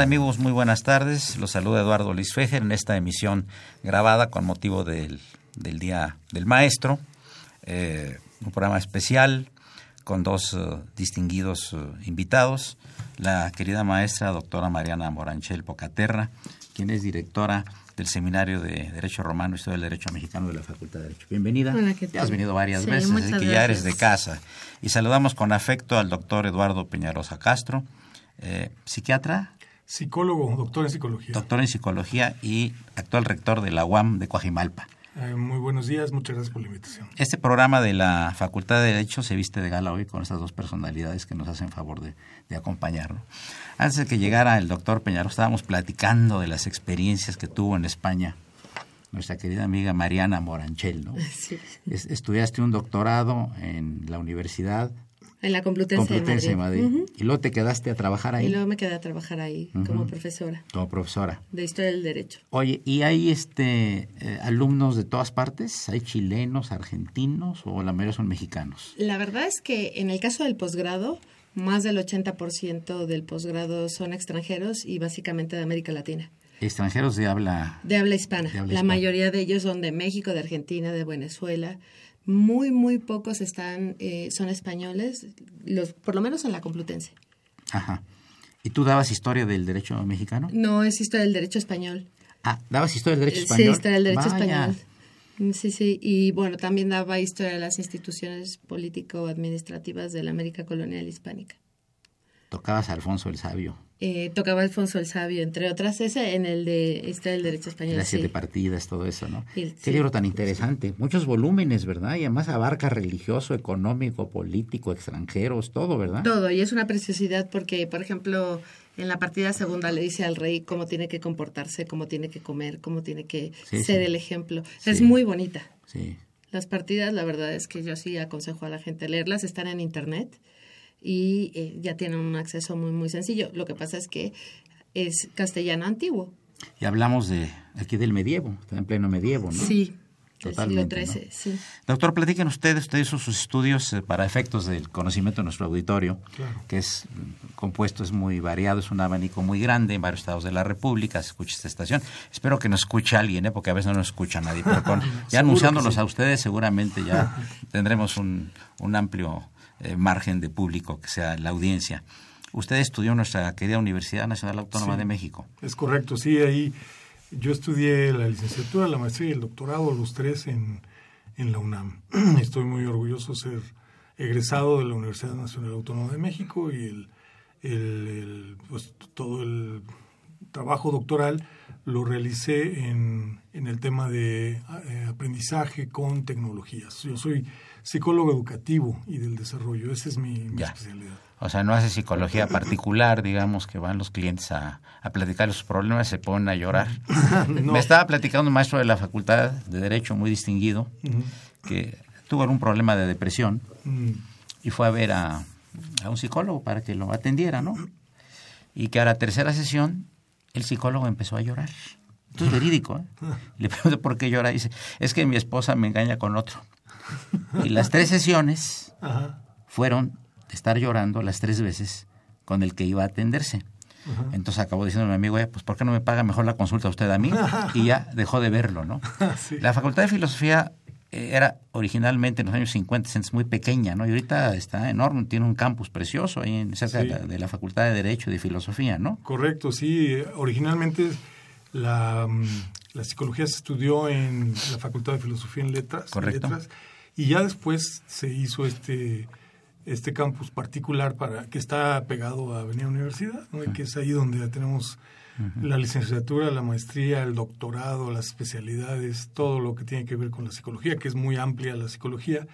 Tal amigos? Muy buenas tardes. Los saluda Eduardo Luis Fejer en esta emisión grabada con motivo del, Día del Maestro. Eh, un programa especial con dos eh, distinguidos eh, invitados. La querida maestra doctora Mariana Moranchel Pocaterra, quien es directora del Seminario de Derecho Romano y Historia del Derecho Mexicano de la Facultad de Derecho. Bienvenida. Hola, ¿qué tal? Ya has venido varias veces, así que ya eres de casa. Y saludamos con afecto al doctor Eduardo Peñarosa Castro, psiquiatra, Psicólogo, doctor en psicología. Doctor en psicología y actual rector de la UAM de Coajimalpa. Eh, muy buenos días, muchas gracias por la invitación. Este programa de la Facultad de Derecho se viste de gala hoy con estas dos personalidades que nos hacen favor de, de acompañarnos. Antes de que llegara el doctor Peñaro, estábamos platicando de las experiencias que tuvo en España nuestra querida amiga Mariana Moranchel, ¿no? Sí. estudiaste un doctorado en la universidad en la Complutense, de Madrid. Y luego te quedaste a trabajar ahí. Y luego me quedé a trabajar ahí como profesora. Como profesora. De Historia del Derecho. Oye, ¿y hay este eh, alumnos de todas partes? ¿Hay chilenos, argentinos o la mayoría son mexicanos? La verdad es que en el caso del posgrado, más del 80% del posgrado son extranjeros y básicamente de América Latina. Extranjeros de habla... De habla hispana. la mayoría de ellos son de México, de Argentina, de Venezuela muy, muy pocos están, eh, son españoles, los, por lo menos en la Complutense. Ajá. ¿Y tú dabas historia del derecho mexicano? No, es historia del derecho español. Ah, ¿dabas historia del derecho español? Sí, historia del derecho español. Sí, sí, y bueno, también daba historia de las instituciones político-administrativas de la América colonial hispánica. Tocabas a Alfonso el Sabio. Eh, tocaba Alfonso el Sabio, entre otras, ese en el de Historia del Derecho Español. Las siete partidas, todo eso, ¿no? Qué libro tan interesante. Muchos volúmenes, ¿verdad? Y además abarca religioso, económico, político, extranjeros, todo, ¿verdad? Todo, y es una preciosidad porque, por ejemplo, en la partida segunda le dice al rey cómo tiene que comportarse, cómo tiene que comer, cómo tiene que ser el ejemplo. Es muy bonita. Sí. Las partidas, la verdad es que yo sí aconsejo a la gente leerlas, están en internet y eh, ya tienen un acceso muy, muy sencillo. Lo que pasa es que es castellano antiguo. Y hablamos de aquí del medievo, está en pleno medievo, ¿no? Sí, Totalmente, del siglo XIII, sí. Doctor, platiquen ustedes, usted hizo sus estudios eh, para efectos del conocimiento de nuestro auditorio, que es compuesto, es muy variado, es un abanico muy grande en varios estados de la República, se escucha esta estación. Espero que nos escuche alguien, ¿eh? porque a veces no nos escucha nadie, pero ya anunciándolos a ustedes seguramente ya tendremos un, un amplio eh, margen de público que sea la audiencia. Usted estudió en nuestra querida Universidad Nacional Autónoma de México. Es correcto, sí, ahí yo estudié la licenciatura, la maestría y el doctorado, los tres en, en la UNAM. Estoy muy orgulloso de ser egresado de la Universidad Nacional Autónoma de México y el, el, pues, todo el trabajo doctoral lo realicé en, en el tema de eh, aprendizaje con tecnologías. Yo soy psicólogo educativo y del desarrollo. Esa es mi, especialidad. O sea, no hace psicología particular, digamos, que van los clientes a, a platicar sus problemas, se ponen a llorar. Me estaba platicando un maestro de la Facultad de Derecho muy distinguido, que tuvo algún problema de depresión mm. y fue a ver a, a un psicólogo para que lo atendiera, ¿no? Y que a la tercera sesión el psicólogo empezó a llorar. Esto es verídico. ¿eh? Le pregunto por qué llora. Dice, es que mi esposa me engaña con otro. Y las tres sesiones fueron de estar llorando las tres veces con el que iba a atenderse. Entonces acabó diciendo mi amigo, pues ¿por qué no me paga mejor la consulta usted a mí? Y ya dejó de verlo, ¿no? La Facultad de Filosofía eh, era originalmente en los años 50 es muy pequeña, ¿no? Y ahorita está enorme, tiene un campus precioso ahí en, cerca de, la, Facultad de Derecho y de Filosofía, ¿no? Correcto, sí. Originalmente la, mm, la psicología se estudió en la Facultad de Filosofía en Letras, Correcto. letras y ya después se hizo este este campus particular para que está pegado a Avenida Universidad, ¿no? que es ahí donde tenemos la licenciatura, la maestría, el doctorado, las especialidades, todo lo que tiene que ver con la psicología, que es muy amplia la psicología.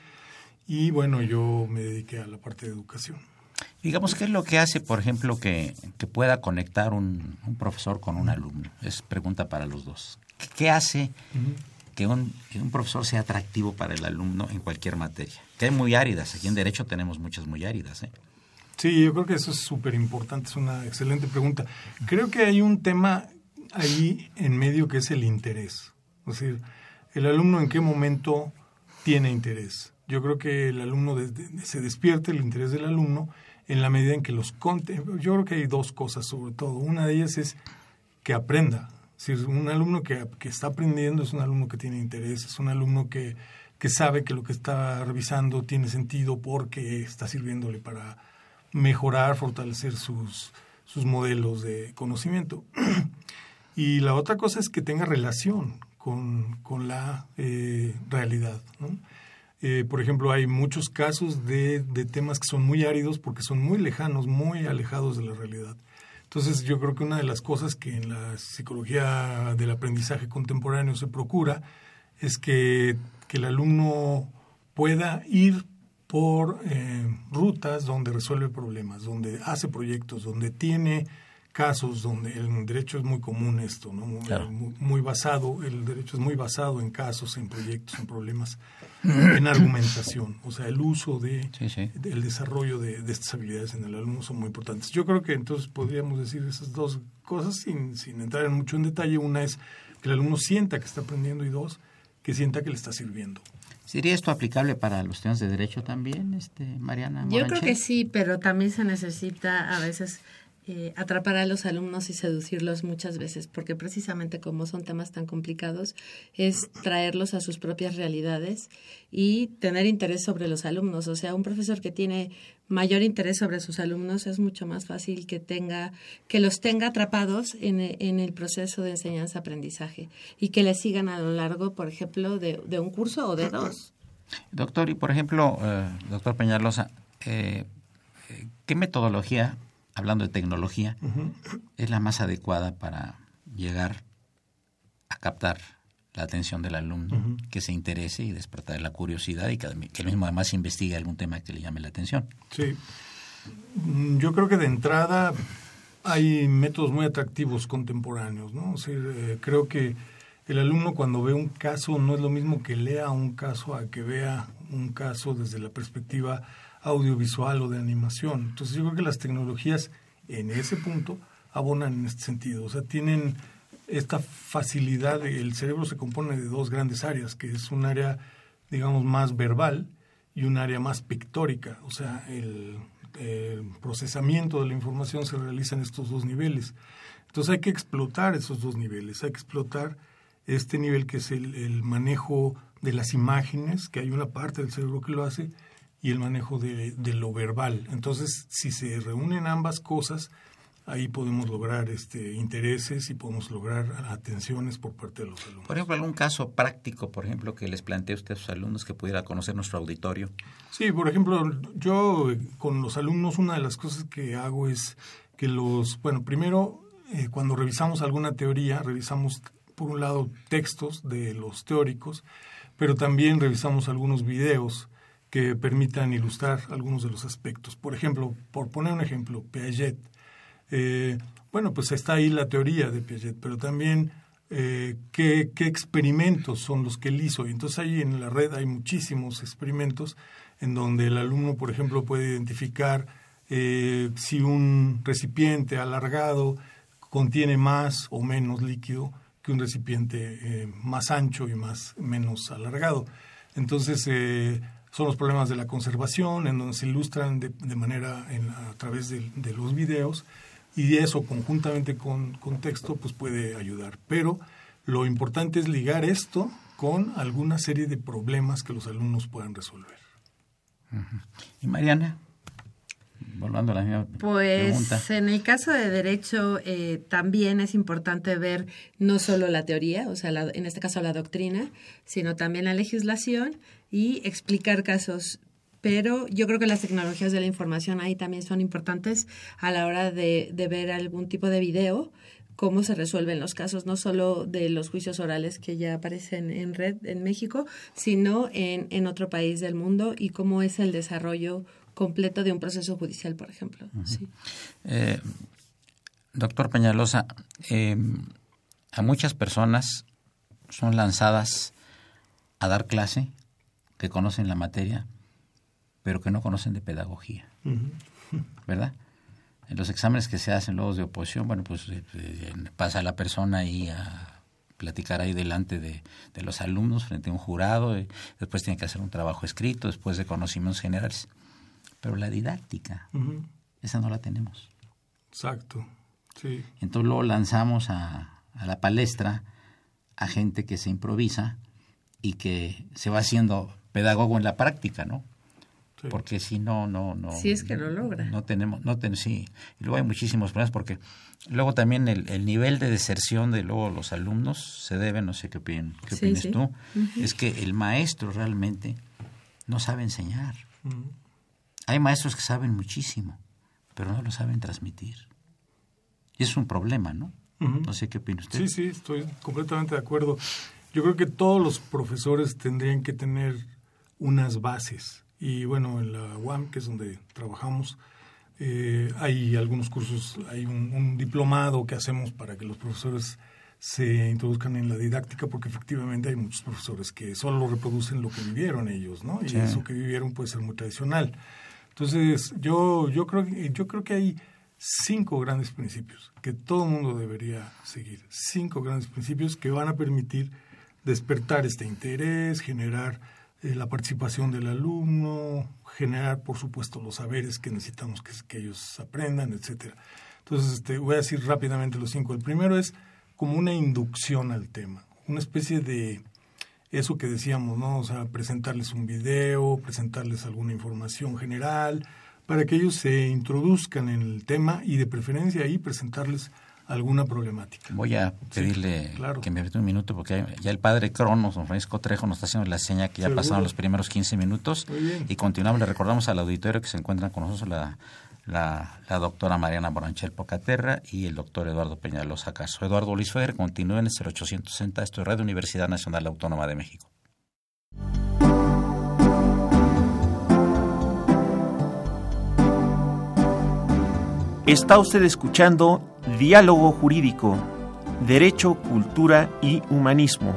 Y bueno, yo me dediqué a la parte de educación. Digamos, ¿qué es lo que hace, por ejemplo, que, que pueda conectar un, un, profesor con un alumno? Es pregunta para los dos. ¿Qué, hace que, un, que un profesor sea atractivo para el alumno en cualquier materia? Que hay muy áridas. Aquí en Derecho tenemos muchas muy áridas. ¿eh? Sí, yo creo que eso es súper importante, es una excelente pregunta. Creo que hay un tema ahí en medio que es el interés. Es decir, el alumno en qué momento tiene interés. Yo creo que el alumno se despierte el interés del alumno en la medida en que los. Yo creo que hay dos cosas sobre todo. Una de ellas es que aprenda. Es un alumno que, que está aprendiendo es un alumno que tiene interés, es un alumno que, que sabe que lo que está revisando tiene sentido porque está sirviéndole para mejorar, fortalecer sus, sus modelos de conocimiento. y la otra cosa es que tenga relación con, con la eh, realidad. Eh, por ejemplo, hay muchos casos de, de, temas que son muy áridos porque son muy lejanos, muy alejados de la realidad. Entonces, yo creo que una de las cosas que en la psicología del aprendizaje contemporáneo se procura es que, el alumno pueda ir por eh, rutas donde resuelve problemas, donde hace proyectos, donde tiene casos, donde el derecho es muy común esto, ¿no? Muy, basado, el derecho es muy basado en casos, en proyectos, en problemas, en argumentación. O sea, el uso de, el desarrollo de, de, estas habilidades en el alumno son muy importantes. Yo creo que entonces podríamos decir esas dos cosas sin, sin entrar en mucho en detalle. Una es que el alumno sienta que está aprendiendo y dos, que sienta que le está sirviendo. ¿Sería esto aplicable para los estudiantes de Derecho también, este, Mariana? Yo creo que sí, pero también se necesita a veces eh, atrapar a los alumnos y seducirlos muchas veces, porque precisamente como son temas tan complicados, es traerlos a sus propias realidades y tener interés sobre los alumnos. O sea, un profesor que tiene mayor interés sobre sus alumnos es mucho más fácil que tenga, que los tenga atrapados en, en el proceso de enseñanza-aprendizaje y que les sigan a lo largo, por ejemplo, de, de un curso o de dos. Doctor, y por ejemplo, eh, doctor Peñalosa, eh, ¿qué metodología hablando de tecnología, es la más adecuada para llegar a captar la atención del alumno, que se interese y despertar la curiosidad y que, que él mismo además investigue algún tema que le llame la atención. Sí, mm, yo creo que de entrada hay métodos muy atractivos contemporáneos, ¿no? Eh, creo que el alumno cuando ve un caso no es lo mismo que lea un caso a que vea un caso desde la perspectiva audiovisual o de animación. Entonces yo creo que las tecnologías en ese punto abonan en este sentido. O sea, tienen esta facilidad, el cerebro se compone de dos grandes áreas, que es un área, digamos, más verbal y un área más pictórica. O sea, el, procesamiento de la información se realiza en estos dos niveles. Entonces hay que explotar esos dos niveles, hay que explotar este nivel que es el, el manejo de las imágenes, que hay una parte del cerebro que lo hace, y el manejo de, lo verbal. Entonces, si se reúnen ambas cosas, ahí podemos lograr este intereses y podemos lograr atenciones por parte de los alumnos. Por ejemplo, algún caso práctico, por ejemplo, que les plantee usted a sus alumnos que pudiera conocer nuestro auditorio. Sí, por ejemplo, yo con los alumnos una de las cosas que hago es que los, bueno, primero eh, cuando revisamos alguna teoría, revisamos por un lado textos de los teóricos, pero también revisamos algunos videos que permitan ilustrar algunos de los aspectos. Por ejemplo, por poner un ejemplo, Piaget. Eh, bueno, pues está ahí la teoría de Piaget, pero también eh, ¿qué, experimentos son los que él hizo. Y entonces ahí en la red hay muchísimos experimentos en donde el alumno, por ejemplo, puede identificar eh, si un recipiente alargado contiene más o menos líquido que un recipiente más ancho y más menos alargado. Entonces, son los problemas de la conservación, en donde se ilustran de, manera a través de, los videos y eso conjuntamente con, con texto pues puede ayudar. Pero lo importante es ligar esto con alguna serie de problemas que los alumnos puedan resolver. ¿Y Mariana? Volviendo a la misma pues en el caso de derecho eh, también es importante ver no solo la teoría, o sea, en este caso la doctrina, sino también la legislación y explicar casos. Pero yo creo que las tecnologías de la información ahí también son importantes a la hora de, de ver algún tipo de video cómo se resuelven los casos, no solo de los juicios orales que ya aparecen en red en México, sino en, en otro país del mundo y cómo es el desarrollo completo de un proceso judicial, por ejemplo. Eh, doctor Peñalosa, eh, a muchas personas son lanzadas a dar clase que conocen la materia, pero que no conocen de pedagogía, ¿verdad? En los exámenes que se hacen luego de oposición, bueno, pues eh, pasa la persona ahí a platicar ahí delante de, los alumnos frente a un jurado, y después tiene que hacer un trabajo escrito, después de conocimientos generales. Pero la didáctica, esa no la tenemos. Exacto, sí. Entonces luego lanzamos a, la palestra a gente que se improvisa y que se va haciendo pedagogo en la práctica, ¿no? Porque si no, no, no. Si es que lo logra. No tenemos, no ten, sí. Y luego hay muchísimos problemas porque luego también el, nivel de deserción de luego los alumnos se debe, no sé qué, opinas, qué opinas tú, es que el maestro realmente no sabe enseñar. Hay maestros que saben muchísimo, pero no lo saben transmitir. Y es un problema, ¿no? No sé qué opina usted. Sí, sí, estoy completamente de acuerdo. Yo creo que todos los profesores tendrían que tener unas bases. Y bueno, en la UAM, que es donde trabajamos, eh, hay algunos cursos, hay un, diplomado que hacemos para que los profesores se introduzcan en la didáctica, porque efectivamente hay muchos profesores que solo reproducen lo que vivieron ellos, ¿no? Y eso que vivieron puede ser muy tradicional. Entonces, yo, yo, creo, yo creo que hay cinco grandes principios que todo mundo debería seguir. Cinco grandes principios que van a permitir despertar este interés, generar eh, la participación del alumno, generar, por supuesto, los saberes que necesitamos que, que ellos aprendan, etcétera. Entonces, este, voy a decir rápidamente los cinco. El primero es como una inducción al tema, una especie de eso que decíamos, ¿no? O sea, presentarles un video, presentarles alguna información general, para que ellos se introduzcan en el tema y de preferencia ahí presentarles alguna problemática. Voy a pedirle que me un minuto porque ya el padre Cronos, don Francisco Trejo, nos está haciendo la seña que ya pasaron los primeros 15 minutos y continuamos. Le recordamos al auditorio que se encuentran con nosotros la la, doctora Mariana Boranchel Pocaterra y el doctor Eduardo Peñalosa Caso. Eduardo Luis Ferrer continúa en el 0860, esto es Radio Universidad Nacional Autónoma de México. Está usted escuchando Diálogo Jurídico, Derecho, Cultura y Humanismo.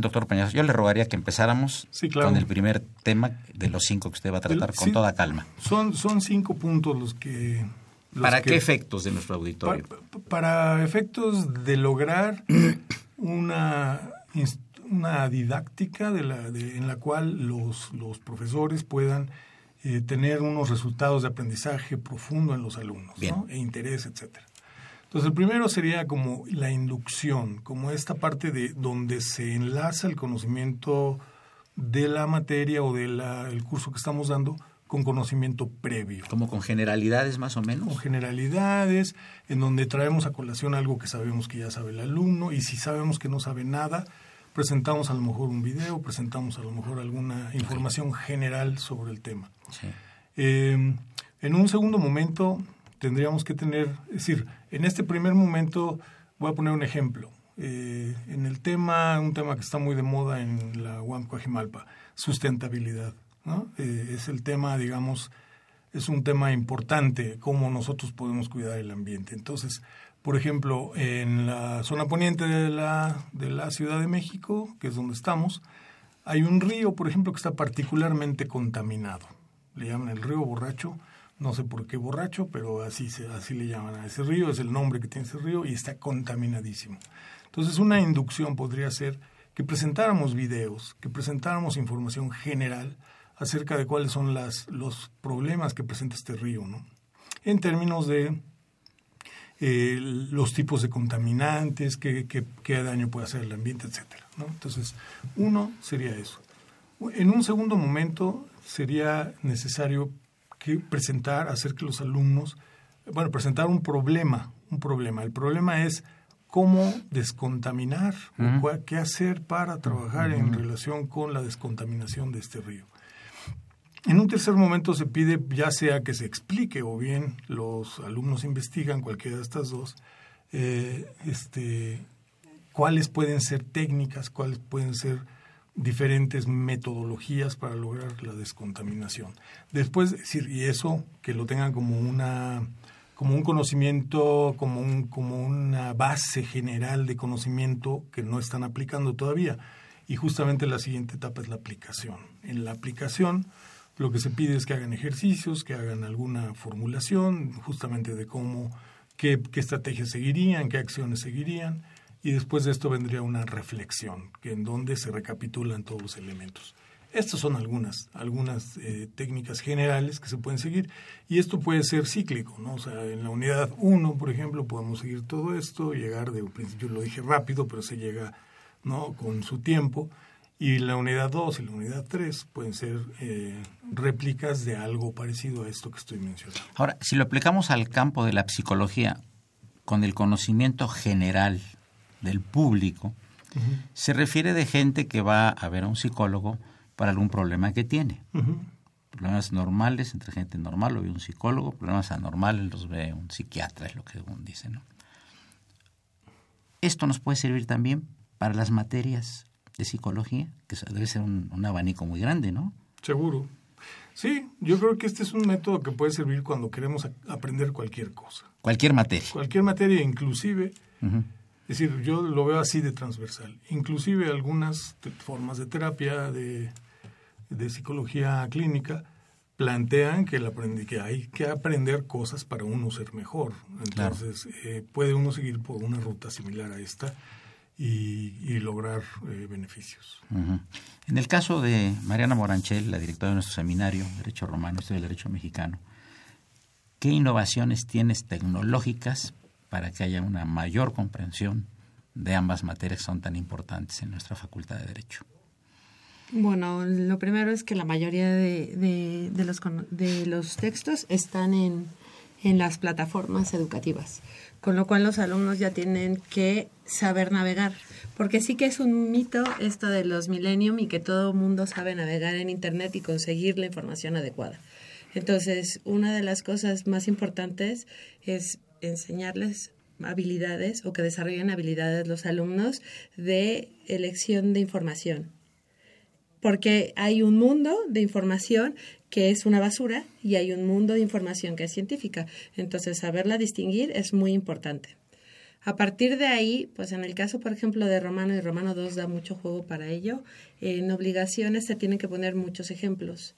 Doctor Peñas, yo le rogaría que empezáramos con el primer tema de los cinco que usted va a tratar con toda calma. Son, son cinco puntos los que... ¿Para qué efectos de nuestro auditorio? Para, efectos de lograr una, una didáctica de la, en la cual los, los profesores puedan eh, tener unos resultados de aprendizaje profundo en los alumnos e interés, etcétera. Entonces, el primero sería como la inducción, como esta parte de donde se enlaza el conocimiento de la materia o del curso que estamos dando con conocimiento previo. Como con generalidades más o menos. Con generalidades, en donde traemos a colación algo que sabemos que ya sabe el alumno y si sabemos que no sabe nada, presentamos a lo mejor un video, presentamos a lo mejor alguna información general sobre el tema. Eh, en un segundo momento, tendríamos que tener, es decir, en este primer momento voy a poner un ejemplo. Eh, en el tema, un tema que está muy de moda en la UAM sustentabilidad. Eh, es el tema, digamos, es un tema importante, cómo nosotros podemos cuidar el ambiente. Entonces, por ejemplo, en la zona poniente de la, de la Ciudad de México, que es donde estamos, hay un río, por ejemplo, que está particularmente contaminado. Le llaman el río borracho, no sé por qué borracho, pero así, se, así le llaman a ese río, es el nombre que tiene ese río y está contaminadísimo. Entonces, una inducción podría ser que presentáramos videos, que presentáramos información general acerca de cuáles son las, los problemas que presenta este río, ¿no? En términos de eh, los tipos de contaminantes, qué, daño puede hacer al ambiente, etcétera. Entonces, uno sería eso. En un segundo momento sería necesario que presentar, hacer que los alumnos, bueno, presentar un problema, un problema. El problema es cómo descontaminar, qué hacer para trabajar en relación con la descontaminación de este río. En un tercer momento se pide ya sea que se explique o bien los alumnos investigan cualquiera de estas dos, eh, este, cuáles pueden ser técnicas, cuáles pueden ser diferentes metodologías para lograr la descontaminación. Después, decir, y eso que lo tengan como una como un conocimiento, como, un, como una base general de conocimiento que no están aplicando todavía. Y justamente la siguiente etapa es la aplicación. En la aplicación, lo que se pide es que hagan ejercicios, que hagan alguna formulación justamente de cómo, qué, qué estrategias seguirían, qué acciones seguirían, y después de esto vendría una reflexión, que en donde se recapitulan todos los elementos. Estas son algunas, algunas eh, técnicas generales que se pueden seguir y esto puede ser cíclico, ¿no? O sea, en la unidad 1, por ejemplo, podemos seguir todo esto, llegar de un principio, lo dije rápido, pero se llega, ¿no? Con su tiempo y la unidad 2 y la unidad 3 pueden ser eh, réplicas de algo parecido a esto que estoy mencionando. Ahora, si lo aplicamos al campo de la psicología, con el conocimiento general del público, se refiere de gente que va a ver a un psicólogo para algún problema que tiene. Problemas normales entre gente normal lo ve un psicólogo, problemas anormales los ve un psiquiatra, es lo que uno dice. ¿no? Esto nos puede servir también para las materias de psicología, que debe ser un, abanico muy grande, ¿no? Seguro. Sí, yo creo que este es un método que puede servir cuando queremos aprender cualquier cosa. Cualquier materia. Cualquier materia, inclusive, es decir, yo lo veo así de transversal. Inclusive algunas formas de terapia, de, de psicología clínica, plantean que, el que hay que aprender cosas para uno ser mejor. Entonces, eh, puede uno seguir por una ruta similar a esta y, lograr eh, beneficios. En el caso de Mariana Moranchel, la directora de nuestro seminario, Derecho Romano, Estudio del Derecho Mexicano, ¿qué innovaciones tienes tecnológicas para que haya una mayor comprensión de ambas materias que son tan importantes en nuestra Facultad de Derecho? Bueno, lo primero es que la mayoría de, de, los, de los textos están en, en las plataformas educativas con lo cual los alumnos ya tienen que saber navegar, porque sí que es un mito esto de los millennium y que todo el mundo sabe navegar en Internet y conseguir la información adecuada. Entonces, una de las cosas más importantes es enseñarles habilidades o que desarrollen habilidades los alumnos de elección de información. Porque hay un mundo de información que es una basura y hay un mundo de información que es científica. Entonces, saberla distinguir es muy importante. A partir de ahí, pues en el caso, por ejemplo, de Romano y Romano 2 da mucho juego para ello, en obligaciones se tienen que poner muchos ejemplos.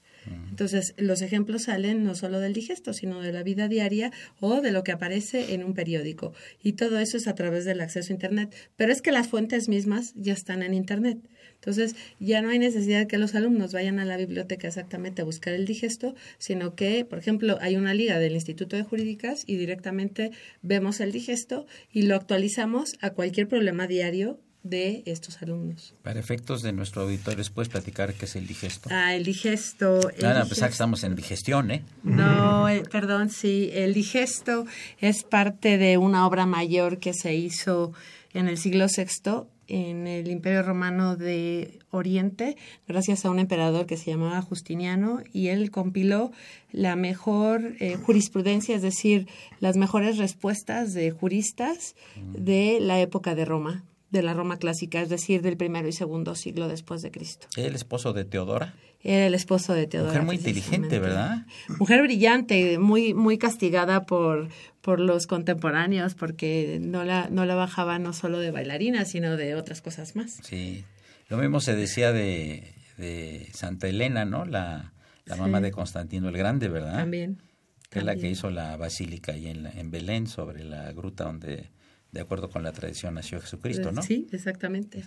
Entonces, los ejemplos salen no solo del digesto, sino de la vida diaria o de lo que aparece en un periódico. Y todo eso es a través del acceso a Internet. Pero es que las fuentes mismas ya están en Internet. Entonces, ya no hay necesidad de que los alumnos vayan a la biblioteca exactamente a buscar el digesto, sino que, por ejemplo, hay una liga del Instituto de Jurídicas y directamente vemos el digesto y lo actualizamos a cualquier problema diario de estos alumnos. Para efectos de nuestro auditorio, ¿puedes platicar qué es el digesto? Ah, el digesto. Nada, que estamos en digestión, ¿eh? No, perdón, sí, el digesto es parte de una obra mayor que se hizo en el siglo VI en el Imperio Romano de Oriente, gracias a un emperador que se llamaba Justiniano, y él compiló la mejor eh, jurisprudencia, es decir, las mejores respuestas de juristas de la época de Roma. De la Roma clásica, es decir, del primero y segundo siglo después de Cristo. ¿El esposo de Teodora? Era el esposo de Teodora. Mujer muy inteligente, ¿verdad? Mujer brillante, muy, muy castigada por, por los contemporáneos, porque no la, no la bajaba no solo de bailarina, sino de otras cosas más. Sí. Lo mismo se decía de, de Santa Elena, ¿no? La, la mamá de Constantino el Grande, ¿verdad? También. Que es la que hizo la basílica ahí en, en Belén, sobre la gruta donde de acuerdo con la tradición nació Jesucristo, ¿no? Sí, exactamente.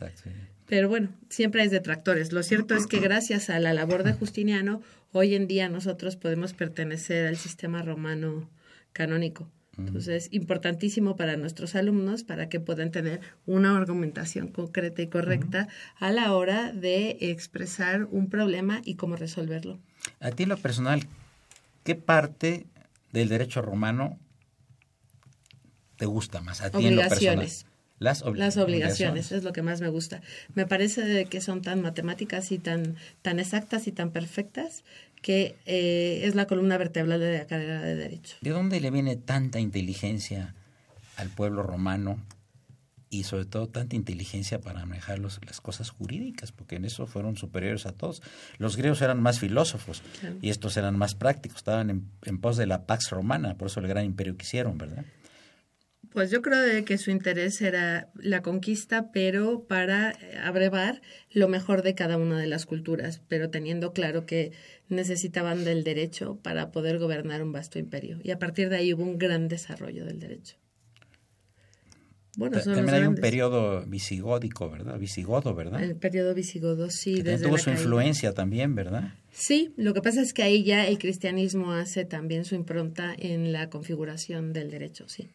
Pero bueno, siempre hay detractores. Lo cierto es que gracias a la labor de Justiniano, hoy en día nosotros podemos pertenecer al sistema romano canónico. Entonces, importantísimo para nuestros alumnos para que puedan tener una argumentación concreta y correcta a la hora de expresar un problema y cómo resolverlo. A ti, lo personal, ¿qué parte del derecho romano te gusta más a ti en lo personal? Las, Las obligaciones es lo que más me gusta. Me parece que son tan matemáticas y tan, tan exactas y tan perfectas que eh, es la columna vertebral de la carrera de Derecho. ¿De dónde le viene tanta inteligencia al pueblo romano y sobre todo tanta inteligencia para manejar las cosas jurídicas? Porque en eso fueron superiores a todos. Los griegos eran más filósofos y estos eran más prácticos, estaban en, en pos de la Pax Romana, por eso el gran imperio que hicieron, ¿verdad? Pues yo creo que su interés era la conquista, pero para abrevar lo mejor de cada una de las culturas, pero teniendo claro que necesitaban del derecho para poder gobernar un vasto imperio. Y a partir de ahí hubo un gran desarrollo del derecho. Bueno, También hay un periodo visigódico, ¿verdad? Visigodo, ¿verdad? El periodo visigodo, sí. Que tuvo su influencia también, ¿verdad? Sí, lo que pasa es que ahí ya el cristianismo hace también su impronta en la configuración del derecho, sí.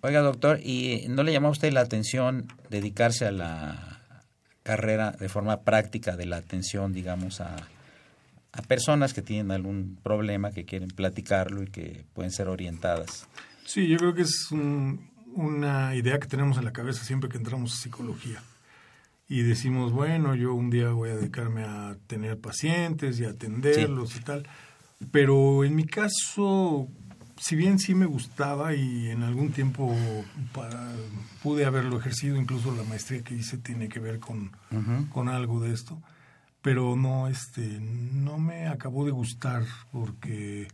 Oiga, doctor, ¿y no le llamó a usted la atención dedicarse a la carrera de forma práctica de la atención, digamos, a, a personas que tienen algún problema, que quieren platicarlo y que pueden ser orientadas? Sí, yo creo que es una idea que tenemos en la cabeza siempre que entramos a psicología. Y decimos, bueno, yo un día voy a dedicarme a tener pacientes y atenderlos y tal. Pero en mi caso, si bien sí me gustaba y en algún tiempo para, pude haberlo ejercido, incluso la maestría que hice tiene que ver con, con algo de esto, pero no, este, no me acabó de gustar porque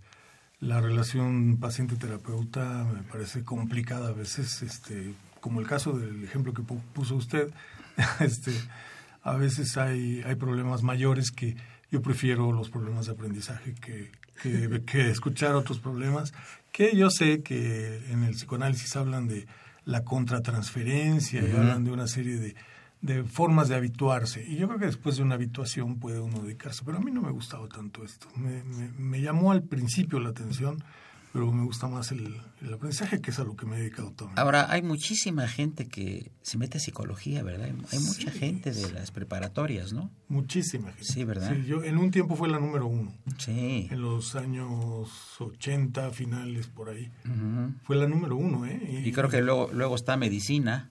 la relación paciente-terapeuta me parece complicada a veces, este, como el caso del ejemplo que puso usted, este, a veces hay, hay problemas mayores que yo prefiero los problemas de aprendizaje que, que, escuchar otros problemas, que yo sé que en el psicoanálisis hablan de la contratransferencia y hablan de una serie de, de formas de habituarse. Y yo creo que después de una habituación puede uno dedicarse. Pero a mí no me gustaba tanto esto. Me, me, me llamó al principio la atención pero me gusta más el, aprendizaje, que es a lo que me he dedicado también. Ahora, hay muchísima gente que se mete a psicología, ¿verdad? Hay, mucha gente de las preparatorias, ¿no? Muchísima gente. Sí, ¿verdad? yo en un tiempo fue la número uno. Sí. En los años 80, finales, por ahí. Fue la número uno, ¿eh? Y, creo que luego, luego está medicina.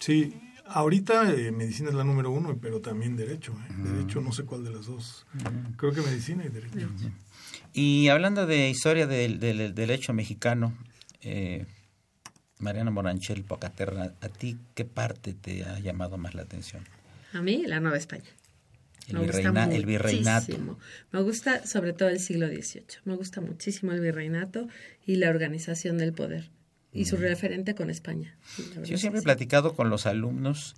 Sí, ahorita eh, medicina es la número uno, pero también derecho. ¿eh? Derecho, no sé cuál de las dos. Creo que medicina y derecho. Y hablando de historia del, derecho mexicano, eh, Mariana Moranchel Pocaterra, ¿a ti qué parte te ha llamado más la atención? A mí, la Nueva España. El, el virreinato. Me gusta sobre todo el siglo XVIII. Me gusta muchísimo el virreinato y la organización del poder y su referente con España. Yo siempre he platicado con los alumnos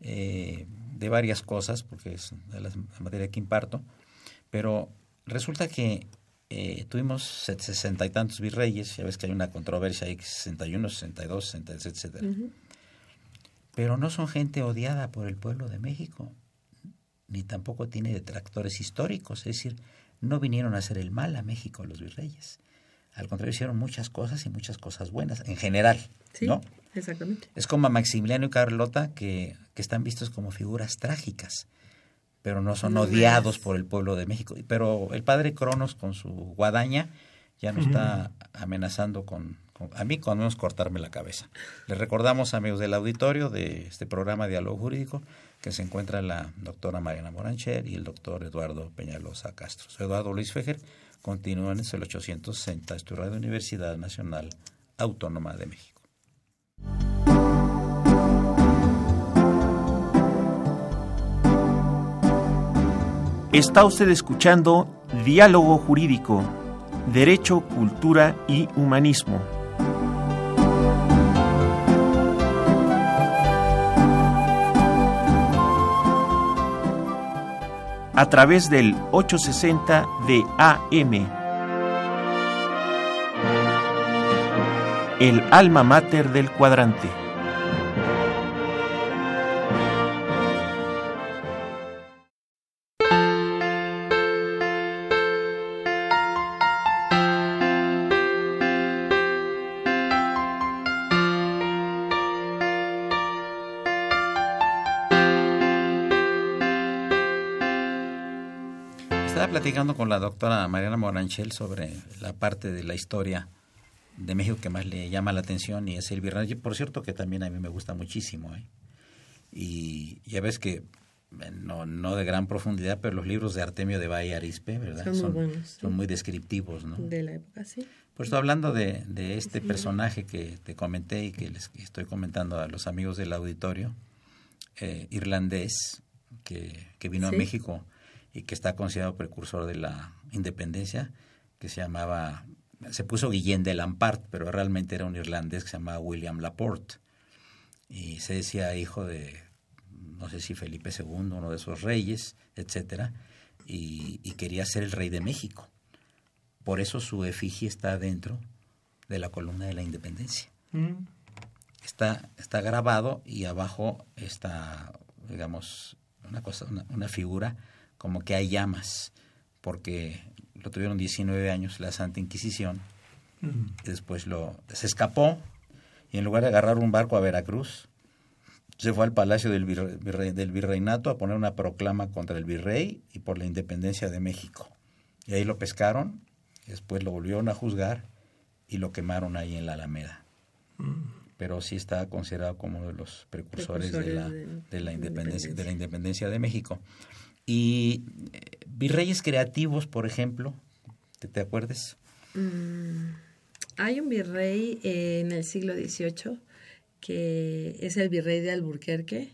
eh, de varias cosas, porque es la materia que imparto, pero resulta que eh, tuvimos sesenta y tantos virreyes, ya ves que hay una controversia ahí, 61, 62, 63, etcétera. Pero no son gente odiada por el pueblo de México, ni tampoco tiene detractores históricos, es decir, no vinieron a hacer el mal a México los virreyes. Al contrario, hicieron muchas cosas y muchas cosas buenas, en general, ¿no? Exactamente. Es como Maximiliano y Carlota, que, que están vistos como figuras trágicas pero no son odiados por el pueblo de México. Pero el padre Cronos con su guadaña ya no está amenazando con, a mí con menos cortarme la cabeza. Les recordamos, amigos del auditorio, de este programa Diálogo Jurídico, que se encuentra la doctora Mariana Morancher y el doctor Eduardo Peñalosa Castro. Soy Eduardo Luis Fejer, Continúan en el 860, es tu radio Universidad Nacional Autónoma de México. Está usted escuchando Diálogo Jurídico, Derecho, Cultura y Humanismo A través del 860 de AM. El alma mater del cuadrante. Platicando con la doctora Mariana Moranchel sobre la parte de la historia de México que más le llama la atención y es el virrey. Por cierto, que también a mí me gusta muchísimo. ¿eh? Y ya ves que, no, no de gran profundidad, pero los libros de Artemio de Valle Arispe, ¿verdad? Son muy buenos, sí. Son muy descriptivos, ¿no? De la época, sí. Pues hablando de, de este personaje que te comenté y que les estoy comentando a los amigos del auditorio, eh, irlandés, que, que vino Sí. a México y que está considerado precursor de la independencia, que se llamaba, se puso Guillén de Lampart, pero realmente era un irlandés que se llamaba William Laporte. Y se decía hijo de, no sé si Felipe II, uno de esos reyes, etcétera, y, y quería ser el rey de México. Por eso su efigie está dentro de la columna de la independencia. Mm. Está, está grabado y abajo está, digamos, una, cosa, una, una figura como que hay llamas, porque lo tuvieron 19 años la Santa Inquisición Mm. y después lo se escapó y en lugar de agarrar un barco a Veracruz se fue al palacio del, virre- virre- del virreinato a poner una proclama contra el virrey y por la independencia de México. Y ahí lo pescaron y después lo volvieron a juzgar y lo quemaron ahí en la Alameda. Pero sí está considerado como uno de los precursores, de, la, de- de la de independencia de la independencia de México y eh, virreyes creativos por ejemplo te acuerdes Mm, hay un virrey eh, en el siglo XVIII que es el virrey de Alburquerque,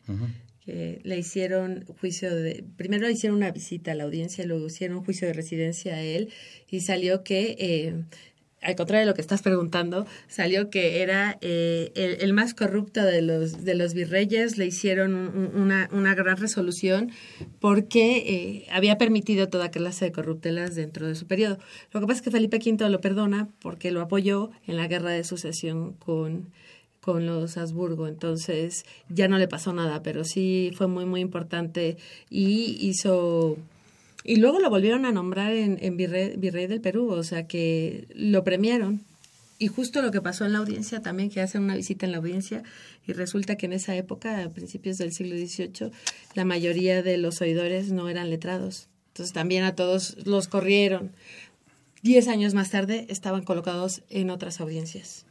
que le hicieron juicio de, primero le hicieron una visita a la audiencia, luego hicieron un juicio de residencia a él y salió que, eh, al contrario de lo que estás preguntando, salió que era eh, el, más corrupto de los, de los virreyes, le hicieron un- un- una, una gran resolución porque eh, había permitido toda clase de corruptelas dentro de su periodo. Lo que pasa es que Felipe V lo perdona porque lo apoyó en la guerra de sucesión con con los Habsburgo, entonces ya no le pasó nada, pero sí fue muy muy importante y hizo y luego lo volvieron a nombrar en, en virrey, virrey del Perú, o sea que lo premiaron. Y justo lo que pasó en la audiencia también, que hacen una visita en la audiencia y resulta que en esa época, a principios del siglo XVIII, la mayoría de los oidores no eran letrados. Entonces también a todos los corrieron. Diez años más tarde estaban colocados en otras audiencias.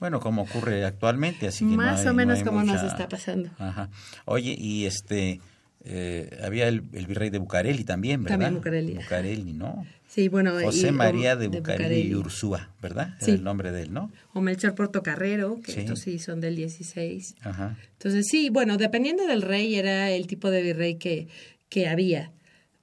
Bueno, como ocurre actualmente, así que no Más hay- o no menos como nos está pasando. Ajá. Oye, y este eh, había el, el virrey de Bucareli también, ¿verdad? También Bucareli. Bucareli, ¿no? Sí, bueno. José y- María de Bucareli y Ursúa, ¿verdad? Era Sí. el nombre de él, ¿no? O Melchor Portocarrero, que Sí. estos sí son del 16. Ajá. Entonces, sí, bueno, dependiendo del rey, era el tipo de virrey que, que había.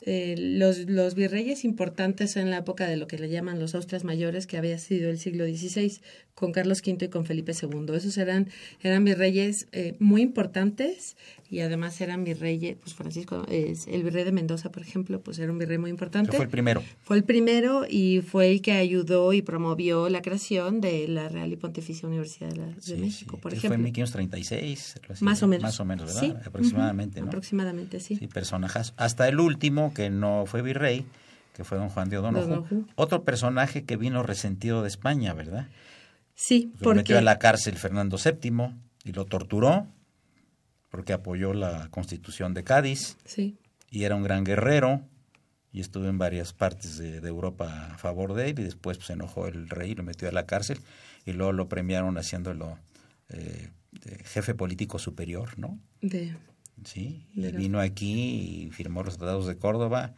Eh, los, los virreyes importantes en la época de lo que le llaman los Austrias Mayores, que había sido el siglo XVI, con Carlos V y con Felipe II. Esos eran, eran virreyes eh, muy importantes y además eran virreyes, pues Francisco, es el virrey de Mendoza, por ejemplo, pues era un virrey muy importante. Que fue el primero. Fue el primero y fue el que ayudó y promovió la creación de la Real y Pontificia Universidad de, la- de Sí, México, sí. por ejemplo. Fue en 1536. algo así, Más o menos. Más o menos, ¿verdad? Sí. Aproximadamente. Aproximadamente, sí. Sí, personajes. Hasta el último, que no fue virrey, que fue don Juan de O'Donoghue. Otro personaje que vino resentido de España, ¿verdad? Sí, Lo metió porque a la cárcel Fernando VII y lo torturó porque apoyó la constitución de Cádiz sí, y era un gran guerrero y estuvo en varias partes de, de Europa a favor de él y después pues, se enojó el rey, lo metió a la cárcel y luego lo premiaron haciéndolo eh, de jefe político superior, ¿no? de, Sí, y De vino aquí y firmó los tratados de Córdoba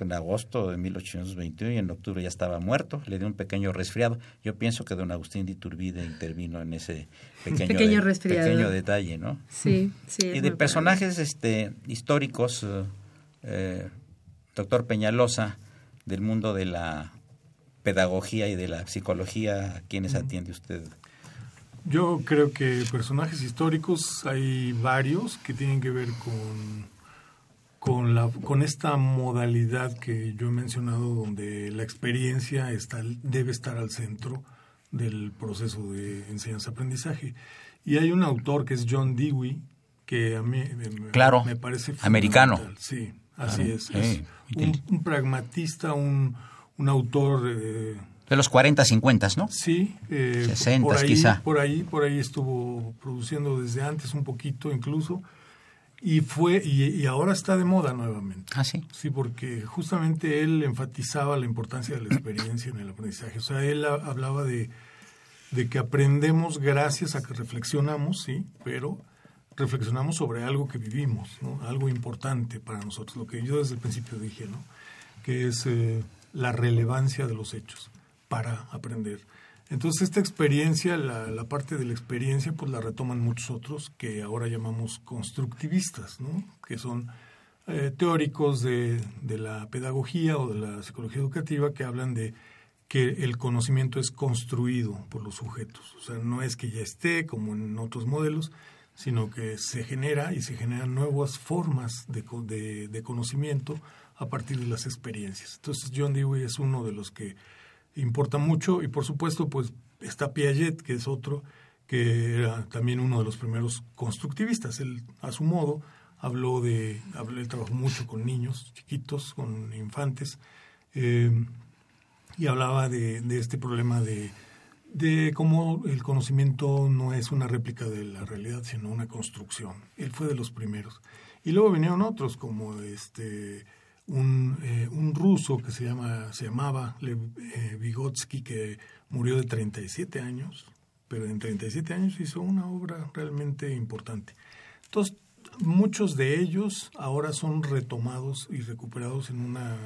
en agosto de 1821 y en octubre ya estaba muerto, le dio un pequeño resfriado. Yo pienso que don Agustín de Iturbide intervino en ese pequeño, Pequeño de- resfriado. pequeño detalle, ¿no? sí, sí. Y de personajes este, históricos, eh, eh, doctor Peñalosa, del mundo de la pedagogía y de la psicología, ¿a quiénes atiende usted? Yo creo que personajes históricos hay varios que tienen que ver con, con, la, con esta modalidad que yo he mencionado, donde la experiencia está, debe estar al centro del proceso de enseñanza-aprendizaje. Y hay un autor que es John Dewey, que a mí claro, me parece americano. Sí, así es. es un, pragmatista, un, un autor... Eh, de los 40, 50, ¿no? Sí. Eh, 60 por ahí, quizá. Por ahí, por ahí estuvo produciendo desde antes un poquito incluso. Y fue y, ahora está de moda nuevamente. Ah, sí. Sí, porque justamente él enfatizaba la importancia de la experiencia en el aprendizaje. O sea, él hablaba de, de que aprendemos gracias a que reflexionamos, sí, pero reflexionamos sobre algo que vivimos, ¿no? algo importante para nosotros, lo que yo desde el principio dije, ¿no? que es eh, la relevancia de los hechos para aprender. Entonces esta experiencia, la, la, parte de la experiencia, pues la retoman muchos otros que ahora llamamos constructivistas, ¿no? que son eh, teóricos de, de la pedagogía o de la psicología educativa que hablan de que el conocimiento es construido por los sujetos. O sea, no es que ya esté como en otros modelos, sino que se genera y se generan nuevas formas de, de, de conocimiento a partir de las experiencias. Entonces John Dewey es uno de los que importa mucho y por supuesto pues está Piaget, que es otro que era también uno de los primeros constructivistas. Él a su modo habló de, habló, él trabajó mucho con niños chiquitos, con infantes, eh, y hablaba de, de este problema de de cómo el conocimiento no es una réplica de la realidad, sino una construcción. Él fue de los primeros. Y luego vinieron otros, como este un, eh, un ruso que se, llama, se llamaba Lev eh, Vygotsky, que murió de 37 años, pero en 37 años hizo una obra realmente importante. Entonces, muchos de ellos ahora son retomados y recuperados en una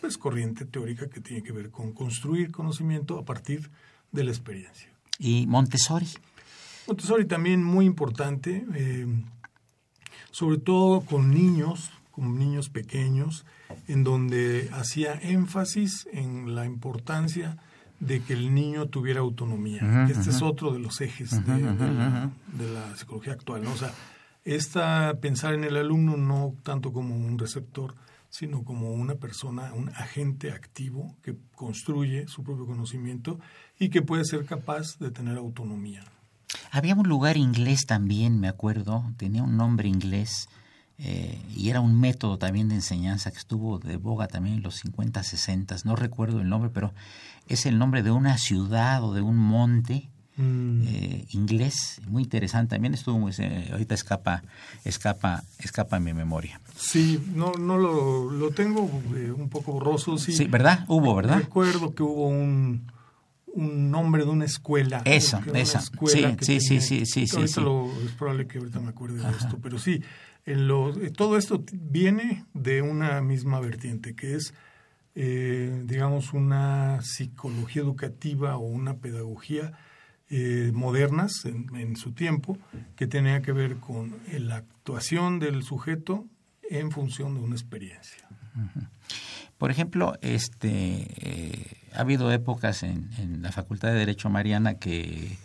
pues, corriente teórica que tiene que ver con construir conocimiento a partir de la experiencia. ¿Y Montessori? Montessori también muy importante, eh, sobre todo con niños, con niños pequeños, en donde hacía énfasis en la importancia de que el niño tuviera autonomía. este es otro de los ejes de, la, psicología actual. ¿no? O sea, esta, pensar en el alumno no tanto como un receptor, sino como una persona, un agente activo que construye su propio conocimiento y que puede ser capaz de tener autonomía. Había un lugar inglés también, me acuerdo, tenía un nombre inglés eh, y era un método también de enseñanza que estuvo de boga también en los 50, 60, no recuerdo el nombre, pero es el nombre de una ciudad o de un monte mm. eh, inglés, muy interesante. También estuvo, eh, ahorita escapa, escapa, escapa mi memoria. Sí, no, no lo, lo tengo un poco borroso. Sí, sí, ¿verdad? Hubo, ¿verdad? Recuerdo que hubo un un nombre de una escuela. Esa, esa. sí, sí, sí, sí, sí, es probable que ahorita me acuerde de esto, pero sí, en lo, eh, todo esto viene de una misma vertiente, que es, eh, digamos, una psicología educativa o una pedagogía eh, modernas en, su tiempo, que tenía que ver con la actuación del sujeto en función de una experiencia. Por ejemplo, este, eh, ha habido épocas en, en, la Facultad de Derecho Mariana que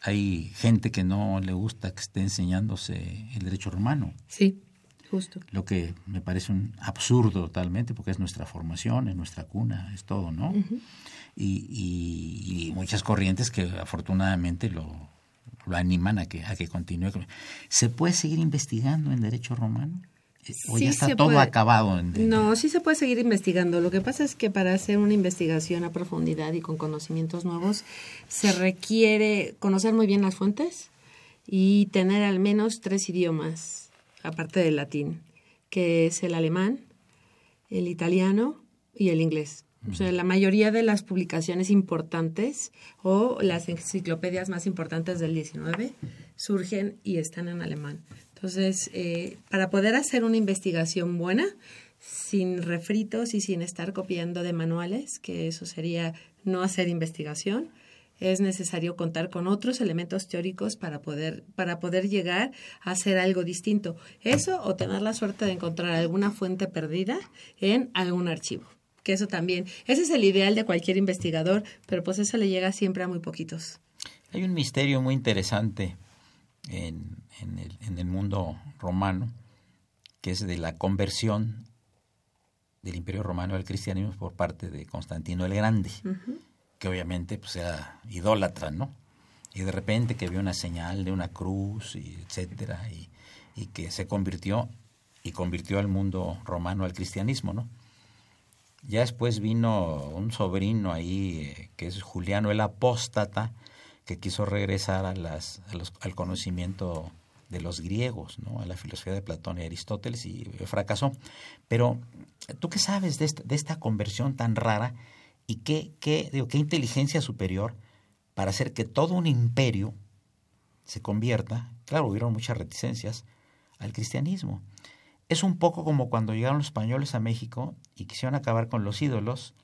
hay gente que no le gusta que esté enseñándose el derecho romano. Sí, justo. Lo que me parece un absurdo totalmente, porque es nuestra formación, es nuestra cuna, es todo, ¿no? y, y, muchas corrientes que afortunadamente lo, lo animan a que, a que continúe. ¿Se puede seguir investigando en derecho romano? ¿O ya está todo acabado? No, sí se puede seguir investigando. Lo que pasa es que para hacer una investigación a profundidad y con conocimientos nuevos se requiere conocer muy bien las fuentes y tener al menos tres idiomas, aparte del latín, que es el alemán, el italiano y el inglés. O sea, la mayoría de las publicaciones importantes o las enciclopedias más importantes del 19 surgen y están en alemán. Entonces, eh, para poder hacer una investigación buena, sin refritos y sin estar copiando de manuales, que eso sería no hacer investigación, es necesario contar con otros elementos teóricos para poder, para poder llegar a hacer algo distinto. Eso o tener la suerte de encontrar alguna fuente perdida en algún archivo. Que eso también, ese es el ideal de cualquier investigador, pero pues eso le llega siempre a muy poquitos. Hay un misterio muy interesante en, el, en el mundo romano, que es de la conversión del Imperio Romano al cristianismo por parte de Constantino el Grande, que obviamente pues era idólatra, ¿no? Y de repente que vio una señal de una cruz, y etcétera, y, y que se convirtió y convirtió al mundo romano al cristianismo, ¿no? Ya después vino un sobrino ahí, eh, que es Juliano el Apóstata, que quiso regresar al conocimiento de los griegos, ¿no? a la filosofía de Platón y Aristóteles, y fracasó. Pero, ¿tú qué sabes de esta, conversión tan rara y qué, qué, qué inteligencia superior para hacer que todo un imperio se convierta, claro, hubieron muchas reticencias, al cristianismo? Es un poco como cuando llegaron los españoles a México y quisieron acabar con los ídolos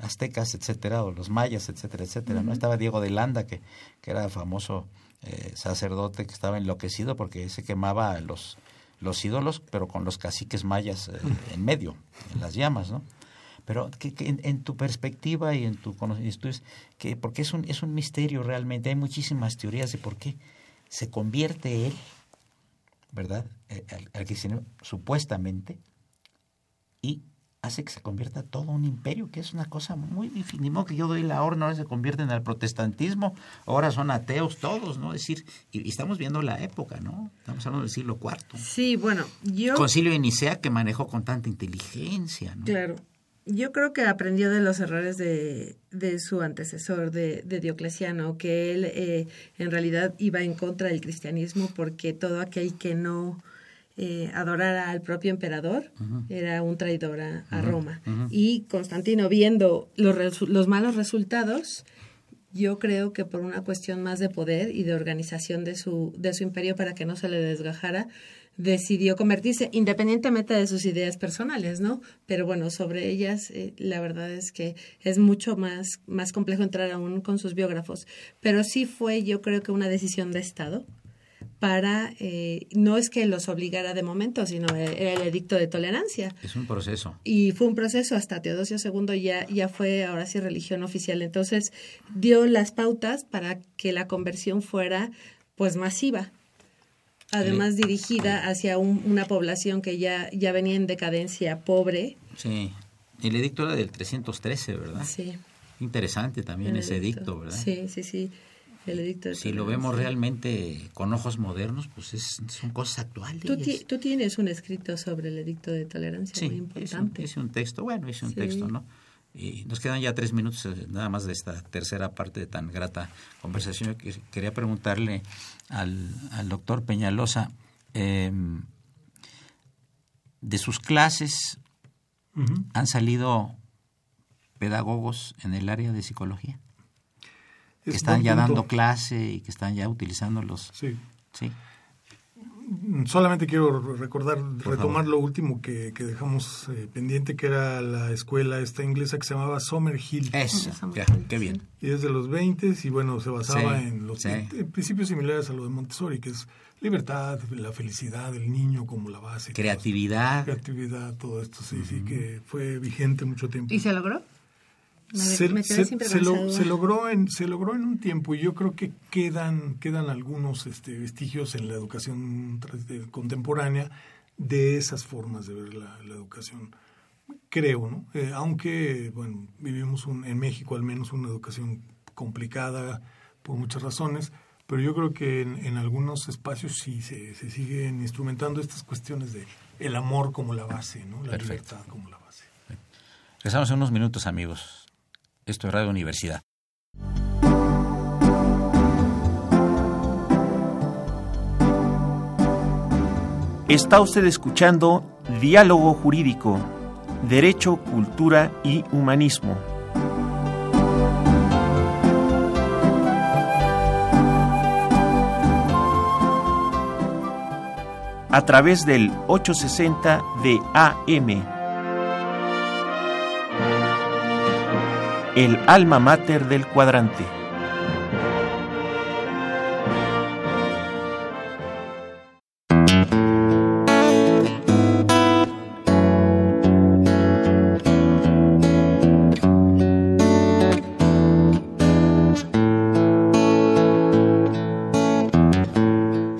aztecas, etcétera, o los mayas, etcétera, etcétera. ¿no? Estaba Diego de Landa, que, que era famoso eh, sacerdote que estaba enloquecido porque se quemaba los, los ídolos, pero con los caciques mayas eh, en medio, en las llamas, ¿no? Pero que, en, tu perspectiva y en tu conocimiento, que porque es un, es un misterio realmente, hay muchísimas teorías de por qué se convierte él, ¿verdad? Eh, al, al cristianismo, supuestamente, y hace que se convierta todo un imperio, que es una cosa muy difícil. que yo doy la orden, ahora se convierten al protestantismo, ahora son ateos todos, ¿no? Es decir, y, estamos viendo la época, ¿no? Estamos hablando del siglo IV. Sí, bueno, yo... Concilio de Nicea que manejó con tanta inteligencia, ¿no? Claro. Yo creo que aprendió de los errores de, de su antecesor, de, de Diocleciano, que él eh, en realidad iba en contra del cristianismo porque todo aquel que no eh, adorara al propio emperador, era un traidor a, Roma. Y Constantino, viendo los, los malos resultados, yo creo que por una cuestión más de poder y de organización de su, de su imperio para que no se le desgajara, decidió convertirse, independientemente de sus ideas personales, ¿no? Pero bueno, sobre ellas eh, la verdad es que es mucho más, más complejo entrar aún con sus biógrafos. Pero sí fue, yo creo que una decisión de Estado para, eh, no es que los obligara de momento, sino el, edicto de tolerancia. Es un proceso. Y fue un proceso hasta Teodosio II ya, ya fue ahora sí religión oficial. Entonces dio las pautas para que la conversión fuera pues masiva. Además dirigida hacia una población que ya, ya venía en decadencia pobre. Sí, el edicto era del 313, ¿verdad? Sí. Interesante también ese edicto, ¿verdad? Sí, sí, sí si lo vemos realmente con ojos modernos, pues es, son cosas actuales. Tú, tienes un escrito sobre el edicto de tolerancia muy importante. Hice un, texto, bueno, hice un texto, ¿no? Y nos quedan ya tres minutos eh, nada más de esta tercera parte de tan grata conversación. Quería preguntarle al, al doctor Peñalosa, em, de sus clases, ¿han salido pedagogos en el área de psicología? Que están ya dando clase y que están ya utilizando los... Sí. Sí. Solamente quiero recordar, retomar lo último que, que dejamos eh, pendiente, que era la escuela esta inglesa que se llamaba Summerhill. Eso, qué bien. Y es de los 20 y bueno, se basaba en los principios similares a lo de Montessori, que es libertad, la felicidad del niño como la base. Creatividad. Creatividad, todo esto, sí, sí, que fue vigente mucho tiempo. ¿Y se logró? Se, logró en se logró en un tiempo. Y yo creo que quedan quedan algunos este, vestigios en la educación contemporánea de esas formas de ver la, educación creo no eh, aunque bueno vivimos en México al menos una educación complicada por muchas razones pero yo creo que en, algunos espacios sí se, se, siguen instrumentando estas cuestiones de el amor como la base no la libertad como la base. Regresamos en unos minutos amigos esto es Radio Universidad. Está usted escuchando Diálogo Jurídico, Derecho, Cultura y Humanismo. A través del 860 de AM el alma mater del cuadrante.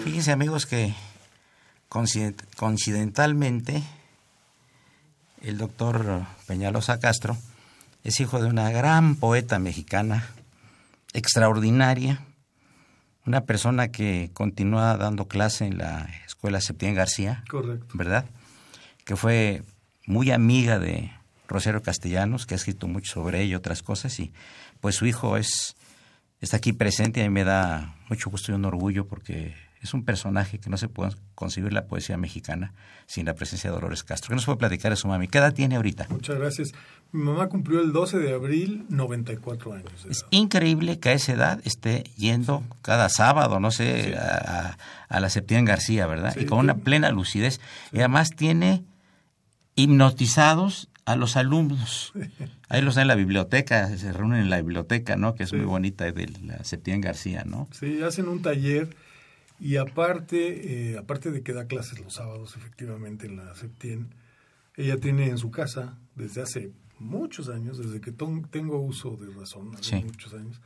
Fíjense amigos que coincidentalmente el doctor Peñalosa Castro es hijo de una gran poeta mexicana, extraordinaria, una persona que continúa dando clase en la escuela Septién García, Correcto. ¿verdad? Que fue muy amiga de Rosario Castellanos, que ha escrito mucho sobre ella y otras cosas, y pues su hijo es está aquí presente y a mí me da mucho gusto y un orgullo porque es un personaje que no se puede concebir la poesía mexicana sin la presencia de Dolores Castro. ¿Qué nos puede platicar de su mami? ¿Qué edad tiene ahorita? Muchas gracias. Mi mamá cumplió el 12 de abril 94 años. Es increíble que a esa edad esté yendo cada sábado, no sé, a, a, la Septién García, ¿verdad? y con una plena lucidez. Y además tiene hipnotizados a los alumnos. Ahí los da en la biblioteca, se reúnen en la biblioteca, ¿no? Que es muy bonita, de la Septién García, ¿no? Sí, hacen un taller y aparte, eh, aparte de que da clases los sábados, efectivamente, en la Septién, ella tiene en su casa, desde hace muchos años, desde que tengo uso de razón, hace muchos años,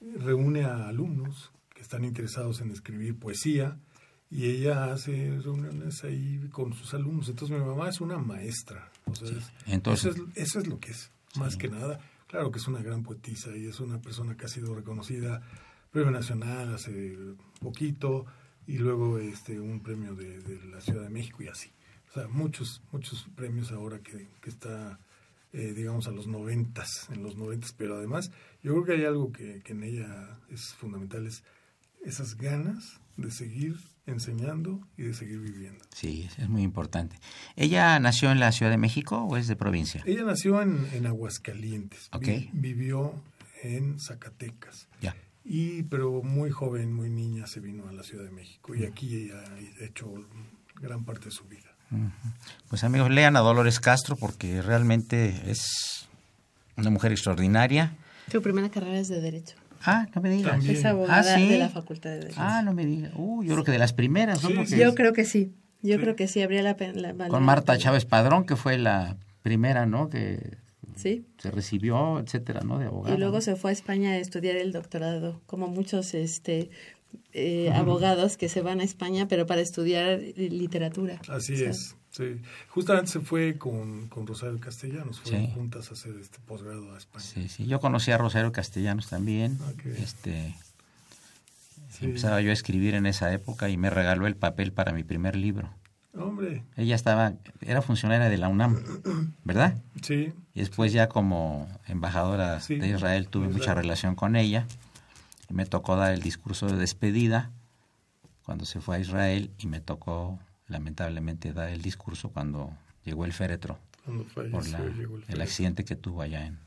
reúne a alumnos que están interesados en escribir poesía y ella hace reuniones ahí con sus alumnos. Entonces mi mamá es una maestra. Entonces, eso es, lo que es, más que nada. Claro que es una gran poetisa y es una persona que ha sido reconocida premio nacional hace poquito y luego este un premio de, la Ciudad de México y así. O sea, muchos, muchos premios ahora que, que está, eh, digamos, a los noventas, en los noventas, pero además yo creo que hay algo que, que en ella es fundamental, es esas ganas de seguir enseñando y de seguir viviendo. Sí, es muy importante. ¿Ella nació en la Ciudad de México o es de provincia? Ella nació en, en Aguascalientes. Okay. vivió en Zacatecas. Ya. Y, pero muy joven, muy niña, se vino a la Ciudad de México y aquí ella ha hecho gran parte de su vida. Pues amigos, lean a Dolores Castro porque realmente es una mujer extraordinaria. Su primera carrera es de Derecho. Ah, no me digas. Es abogada ah, de la Facultad de Derecho. Ah, no me digas. Uh, yo creo que de las primeras, ¿no? yo creo que sí. Yo creo que sí, habría la pena. Con Marta Chávez Padrón, que fue la primera, ¿no? Que sí. se recibió, etcétera, ¿no? De abogada. Y luego se fue a España a estudiar el doctorado, como muchos este eh, abogados que se van a España, pero para estudiar literatura. Así es. Sí, justamente se fue con, con Rosario Castellanos, fueron juntas a hacer este posgrado a España. Sí, sí, yo conocí a Rosario Castellanos también. Este, Empezaba yo a escribir en esa época y me regaló el papel para mi primer libro. Hombre. Ella estaba, era funcionaria de la UNAM, ¿verdad? Sí. Y después ya como embajadora de Israel tuve mucha relación con ella. Y me tocó dar el discurso de despedida cuando se fue a Israel y me tocó lamentablemente da el discurso cuando llegó el féretro por el, accidente que tuvo allá en,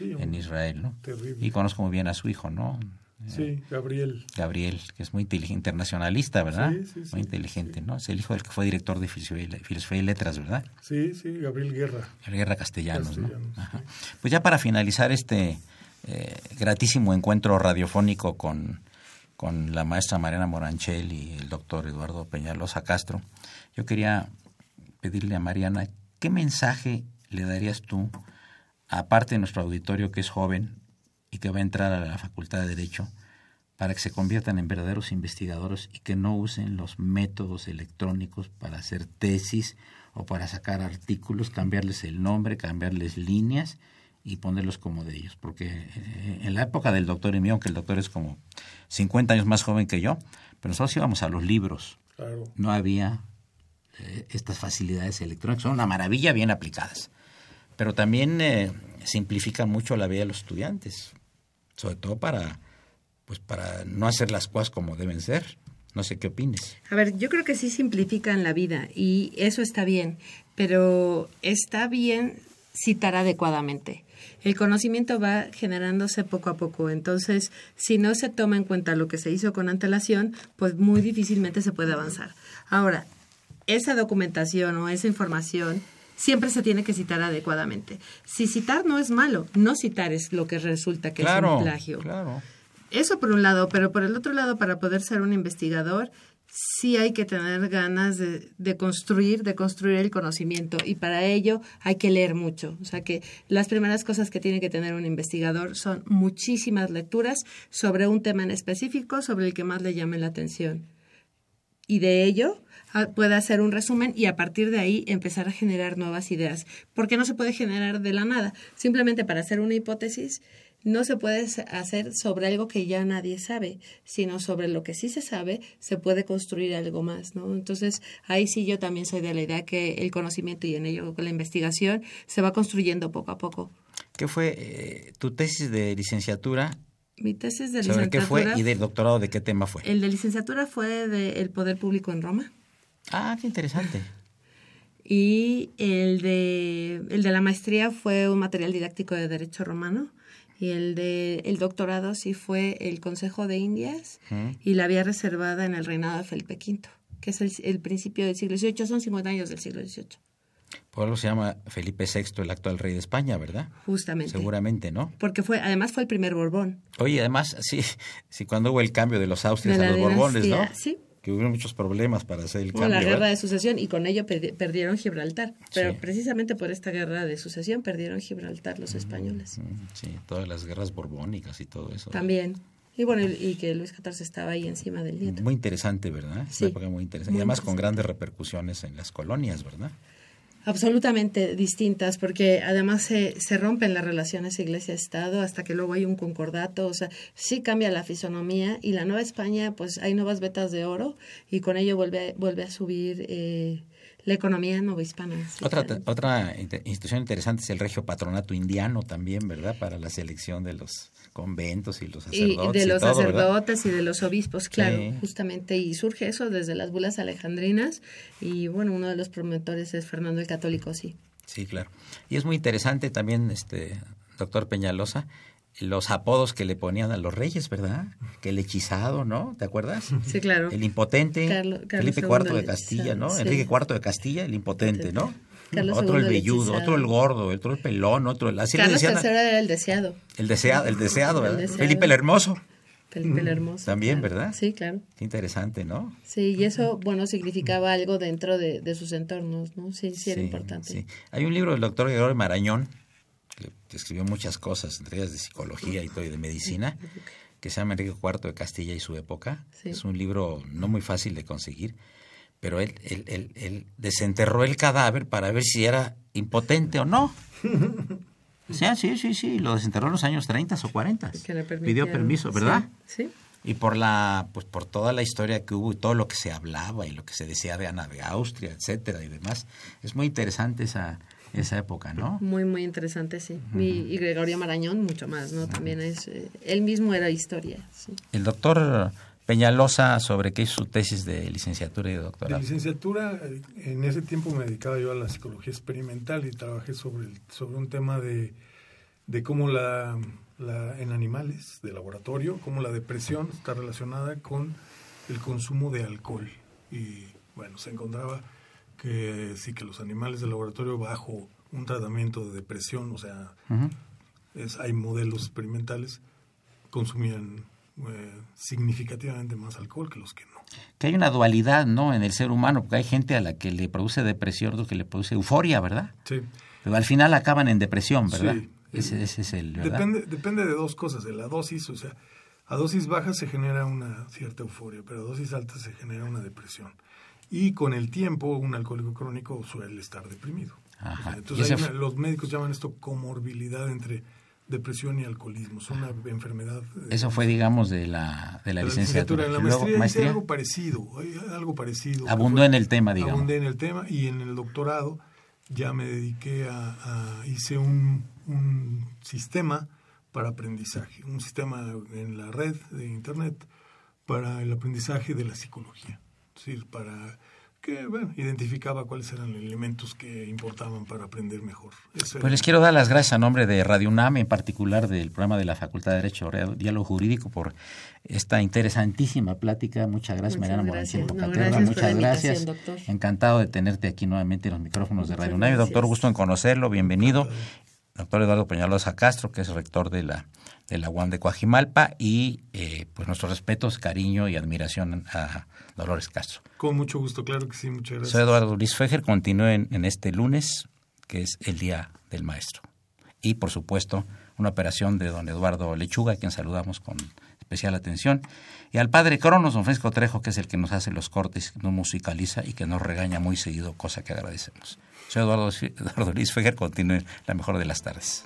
en Israel, ¿no? Y conozco muy bien a su hijo, ¿no? Sí, Gabriel. Gabriel, que es muy inteligente, internacionalista, ¿verdad? Sí, sí, muy inteligente, ¿no? Es el hijo del que fue director de Filosofía y Letras, ¿verdad? Sí, sí, Gabriel Guerra. Guerra Castellanos, ¿no? Pues ya para finalizar este eh, gratísimo encuentro radiofónico con, con la maestra Mariana Moranchel y el doctor Eduardo Peñalosa Castro, yo quería pedirle a Mariana, ¿qué mensaje le darías tú, aparte de nuestro auditorio que es joven y que va a entrar a la Facultad de Derecho, para que se conviertan en verdaderos investigadores y que no usen los métodos electrónicos para hacer tesis o para sacar artículos, cambiarles el nombre, cambiarles líneas y ponerlos como de ellos. Porque eh, en la época del doctor y mío, que el doctor es como 50 años más joven que yo, pero nosotros íbamos a los libros. No había eh, estas facilidades electrónicas. Son una maravilla bien aplicadas. Pero también eh, simplifican mucho la vida de los estudiantes. Sobre todo para, pues para no hacer las cosas como deben ser. No sé qué opines. A ver, yo creo que sí simplifican la vida y eso está bien, pero está bien citar adecuadamente. El conocimiento va generándose poco a poco, entonces si no se toma en cuenta lo que se hizo con antelación, pues muy difícilmente se puede avanzar. Ahora, esa documentación o esa información siempre se tiene que citar adecuadamente. Si citar no es malo, no citar es lo que resulta que es un plagio. Claro. Eso por un lado, pero por el otro lado, para poder ser un investigador, sí hay que tener ganas de, de, construir, de construir el conocimiento y para ello hay que leer mucho. O sea que las primeras cosas que tiene que tener un investigador son muchísimas lecturas sobre un tema en específico sobre el que más le llame la atención y de ello pueda hacer un resumen y a partir de ahí empezar a generar nuevas ideas. Porque no se puede generar de la nada. Simplemente para hacer una hipótesis no se puede hacer sobre algo que ya nadie sabe, sino sobre lo que sí se sabe, se puede construir algo más, ¿no? Entonces, ahí sí yo también soy de la idea que el conocimiento y en ello la investigación se va construyendo poco a poco. ¿Qué fue eh, tu tesis de licenciatura? Mi tesis de ¿Sobre licenciatura. qué fue y del doctorado de qué tema fue? El de licenciatura fue de El Poder Público en Roma. Ah, qué interesante. Y el de, el de la maestría fue un material didáctico de Derecho Romano y el de el doctorado sí fue el Consejo de Indias y la vía reservada en el reinado de Felipe V, que es el, el principio del siglo XVIII, son 50 años del siglo XVIII. Por algo se llama Felipe VI, el actual rey de España, ¿verdad? Justamente. Seguramente, ¿no? Porque fue, además fue el primer Borbón. Oye, además, sí, sí cuando hubo el cambio de los Austrias De a los Borbones, ¿no? sí. Que hubo muchos problemas para hacer el cambio. la guerra ¿verdad? de sucesión y con ello perdi- perdieron Gibraltar. Pero Sí. precisamente por esta guerra de sucesión perdieron Gibraltar los españoles. Mm, Sí, todas las guerras borbónicas y todo eso. También. Y bueno, y, que Luis XIV estaba ahí encima del nieto. Muy interesante, ¿verdad? Sí. una época muy interesante. y además con grandes repercusiones en las colonias, ¿verdad? Absolutamente distintas, porque además se, se rompen las relaciones iglesia-estado hasta que luego hay un concordato, o sea, sí cambia la fisonomía y la Nueva España, pues hay nuevas vetas de oro y con ello vuelve, a- vuelve a subir eh, la economía novohispana. sí, Otra, claro. otra institución interesante es el regio patronato indiano también, ¿verdad? Para la selección de los conventos y los Y sacerdotes. de los todo, ¿verdad? sacerdotes y de los obispos, claro, Sí. justamente, y surge eso desde las bulas alejandrinas y bueno, uno de los promotores es Fernando el Católico, sí. Sí, claro. Y es muy interesante también, este doctor Peñalosa, los apodos que le ponían a los reyes, ¿verdad? Que el hechizado, ¿no? ¿Te acuerdas? Sí, claro. El impotente, Carlos Felipe IV de Castilla, ¿no? sí. Enrique IV de Castilla, el impotente, ¿no? Carlos otro el II el velludo, otro el gordo, otro el pelón, otro el... Así Carlos III era el deseado, el deseado, el deseado, El ¿verdad? deseado. Felipe el Hermoso. Felipe el Hermoso. También, claro. ¿verdad? Sí, claro. Qué interesante, ¿no? Sí, y eso, bueno, significaba algo dentro de, de sus entornos, ¿no? Sí, sí, era Sí, importante. sí. Hay un libro del doctor Gregorio Marañón, que escribió muchas cosas, entre ellas de psicología y todo, y de medicina, que se llama Enrique IV de Castilla y su época. Sí. Es un libro no muy fácil de conseguir, pero él, él, él, él desenterró el cadáver para ver si era impotente o no. O sea, sí, sí, sí, lo desenterró en los años 30 o 40. Que le Pidió permiso, ¿verdad? Sí, sí. Y por la, pues por toda la historia que hubo y todo lo que se hablaba y lo que se decía de Ana de Austria, etcétera y demás. Es muy interesante esa, esa época, ¿no? Muy, muy interesante, sí. y, y Gregorio Marañón, mucho más, ¿no? También es, eh, él mismo era historia, sí. El doctor Peñalosa, sobre qué hizo su tesis de licenciatura y de De doctorado. licenciatura, eh, en ese tiempo me dedicaba yo a la psicología experimental y trabajé sobre, el- sobre un tema de, de cómo la, la- en animales de laboratorio, cómo la depresión está relacionada con el consumo de alcohol. Y bueno, se encontraba que sí que los animales de laboratorio bajo un tratamiento de depresión, o sea, es, hay modelos experimentales, consumían eh, significativamente más alcohol que los que no. Que hay una dualidad, ¿no? En el ser humano, porque hay gente a la que le produce depresión, otro que le produce euforia, ¿verdad? Sí. Pero al final acaban en depresión, ¿verdad? Sí. Ese, ese es el, ¿verdad? Depende, depende de dos cosas, de la dosis, o sea, a dosis baja se genera una cierta euforia, pero a dosis altas se genera una depresión. Y con el tiempo, un alcohólico crónico suele estar deprimido. Ajá. Entonces, una- los médicos llaman esto comorbilidad entre depresión y alcoholismo. Es una enfermedad. eh, Eso fue, digamos, de la, de la de licenciatura. En la Luego, maestría, hice maestría. algo parecido, algo parecido. Abundó fue- en el tema, digamos. Abundé en el tema y en el doctorado ya me dediqué a, a- hice un, un sistema para aprendizaje, un sistema en la red de internet para el aprendizaje de la psicología, es decir, para que bueno, identificaba cuáles eran los elementos que importaban para aprender mejor. Eso era- Pues les quiero dar las gracias a nombre de Radio UNAM, en particular del programa de la Facultad de Derecho Diálogo Jurídico, por esta interesantísima plática. Muchas gracias, Muchas Mariana gracias. Moranchin No, Pocaterra. gracias por Muchas gracias. doctor. Encantado de tenerte aquí nuevamente en los micrófonos de Radio UNAM. Doctor, gusto en conocerlo. Bienvenido. Doctor Eduardo Peñalosa Castro, que es rector de la, de la UAM de Coajimalpa. Y eh, pues nuestros respetos, cariño y admiración a Dolores Castro. Con mucho gusto, claro que sí, muchas gracias. Soy Eduardo Luis Fejer. Continúen en este lunes, que es el Día del Maestro. Y, por supuesto, una operación de don Eduardo Lechuga, a quien saludamos con especial atención. Y al padre Cronos, don Francisco Trejo, que es el que nos hace los cortes, nos musicaliza y que nos regaña muy seguido, cosa que agradecemos. Soy Eduardo, Eduardo Luis Feger, continúe la mejor de las tardes.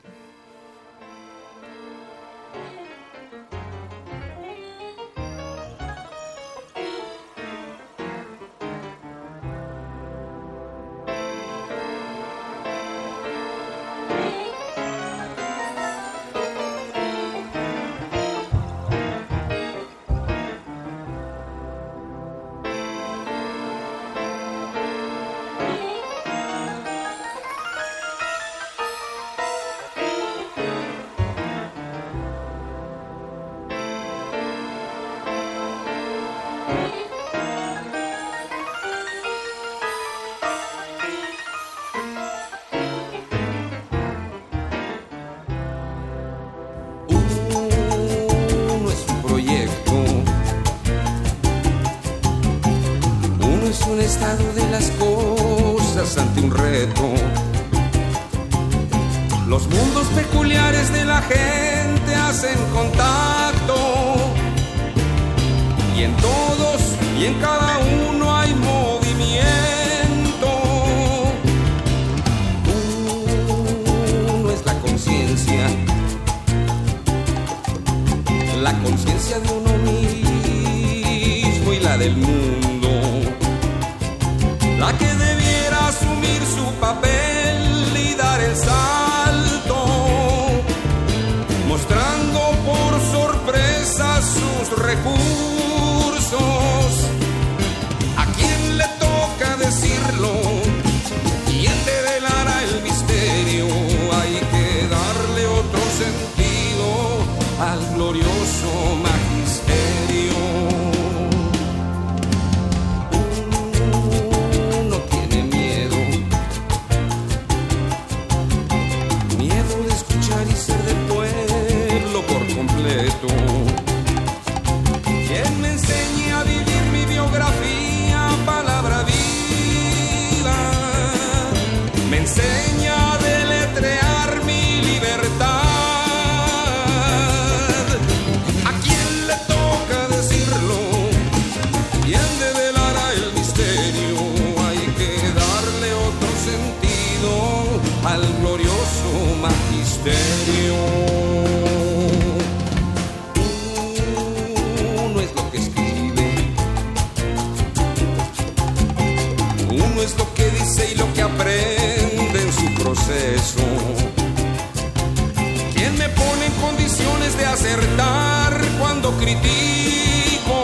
critico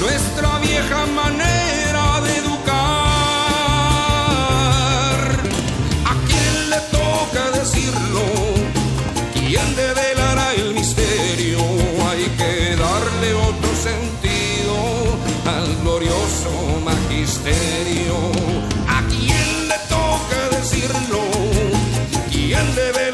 nuestra vieja manera de educar. ¿A quién le toca decirlo? ¿Quién develará el misterio? Hay que darle otro sentido al glorioso magisterio. ¿A quién le toca decirlo? ¿Quién develará